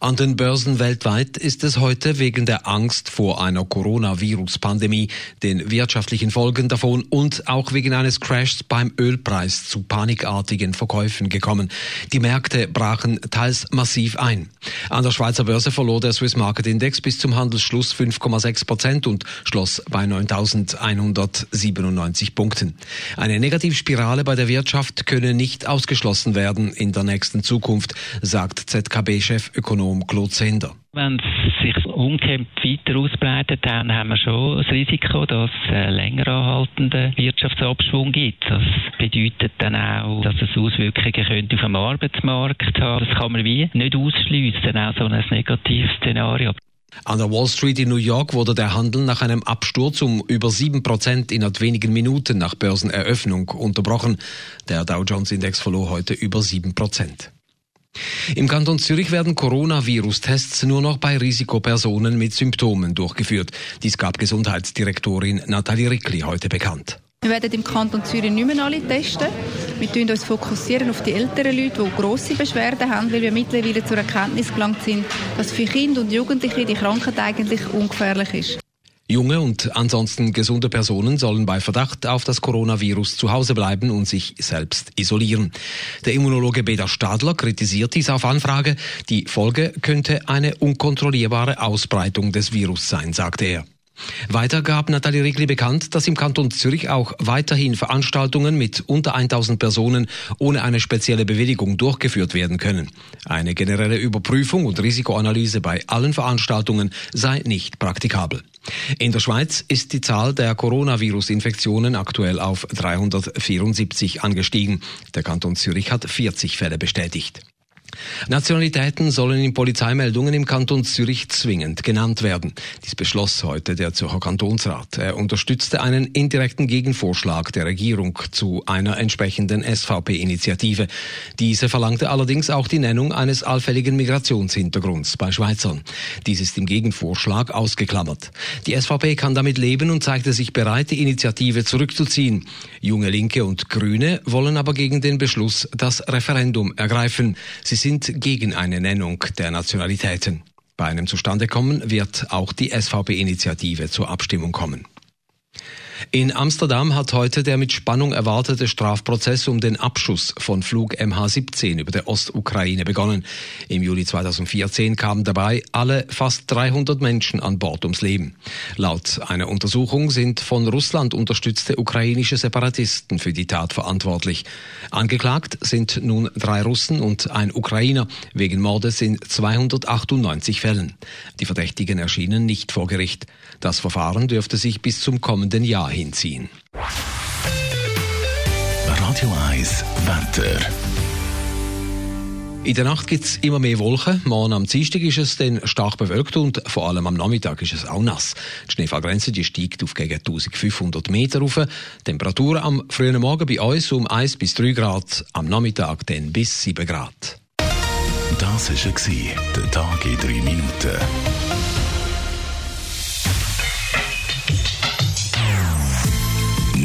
An den Börsen weltweit ist es heute wegen der Angst vor einer Coronavirus-Pandemie, den wirtschaftlichen Folgen davon und auch wegen eines Crashs beim Ölpreis zu panikartigen Verkäufen gekommen. Die Märkte brachen teils massiv ein. An der Schweizer Börse verlor der Swiss Market Index bis zum Handelsschluss 5,6 Prozent und schloss bei 9.197 Punkten. Eine Negativspirale bei der Wirtschaft könne nicht ausgeschlossen werden in der nächsten Zukunft, sagt ZKB-Chef Ökonom Ökonom Claude Sender. Wenn es sich umgekehrt weiter ausbreitet, dann haben wir schon das Risiko, dass es einen länger anhaltenden Wirtschaftsabschwung gibt. Das bedeutet dann auch, dass es Auswirkungen könnte auf dem Arbeitsmarkt haben. Das kann man wie nicht ausschliessen, auch so ein Negativszenario. An der Wall Street in New York wurde der Handel nach einem Absturz um über 7% innerhalb wenigen Minuten nach Börseneröffnung unterbrochen. Der Dow Jones Index verlor heute über 7%. Im Kanton Zürich werden Coronavirus-Tests nur noch bei Risikopersonen mit Symptomen durchgeführt. Dies gab Gesundheitsdirektorin Nathalie Rickli heute bekannt. Wir werden im Kanton Zürich nicht mehr alle testen. Wir fokussieren uns fokussieren auf die älteren Leute, die grosse Beschwerden haben, weil wir mittlerweile zur Erkenntnis gelangt sind, dass für Kinder und Jugendliche die Krankheit eigentlich ungefährlich ist. Junge und ansonsten gesunde Personen sollen bei Verdacht auf das Coronavirus zu Hause bleiben und sich selbst isolieren. Der Immunologe Beda Stadler kritisiert dies auf Anfrage. Die Folge könnte eine unkontrollierbare Ausbreitung des Virus sein, sagte er. Weiter gab Nathalie Regli bekannt, dass im Kanton Zürich auch weiterhin Veranstaltungen mit unter 1000 Personen ohne eine spezielle Bewilligung durchgeführt werden können. Eine generelle Überprüfung und Risikoanalyse bei allen Veranstaltungen sei nicht praktikabel. In der Schweiz ist die Zahl der Coronavirus-Infektionen aktuell auf 374 angestiegen. Der Kanton Zürich hat 40 Fälle bestätigt. Nationalitäten sollen in Polizeimeldungen im Kanton Zürich zwingend genannt werden. Dies beschloss heute der Zürcher Kantonsrat. Er unterstützte einen indirekten Gegenvorschlag der Regierung zu einer entsprechenden SVP-Initiative. Diese verlangte allerdings auch die Nennung eines allfälligen Migrationshintergrunds bei Schweizern. Dies ist im Gegenvorschlag ausgeklammert. Die SVP kann damit leben und zeigte sich bereit, die Initiative zurückzuziehen. Junge Linke und Grüne wollen aber gegen den Beschluss das Referendum ergreifen. Sie sind gegen eine Nennung der Nationalitäten. Bei einem Zustandekommen wird auch die SVP-Initiative zur Abstimmung kommen. In Amsterdam hat heute der mit Spannung erwartete Strafprozess um den Abschuss von Flug MH17 über der Ostukraine begonnen. Im Juli 2014 kamen dabei alle fast 300 Menschen an Bord ums Leben. Laut einer Untersuchung sind von Russland unterstützte ukrainische Separatisten für die Tat verantwortlich. Angeklagt sind nun drei Russen und ein Ukrainer wegen Mordes in 298 Fällen. Die Verdächtigen erschienen nicht vor Gericht. Das Verfahren dürfte sich bis zum kommenden Jahr hinziehen. Radio 1 Wetter. In der Nacht gibt es immer mehr Wolken. Morgen am Dienstag ist es dann stark bewölkt und vor allem am Nachmittag ist es auch nass. Die Schneefallgrenze die steigt auf gegen 1500 Meter rauf. Temperatur am frühen Morgen bei uns um 1 bis 3 Grad, am Nachmittag dann bis 7 Grad. Das war der Tag in 3 Minuten.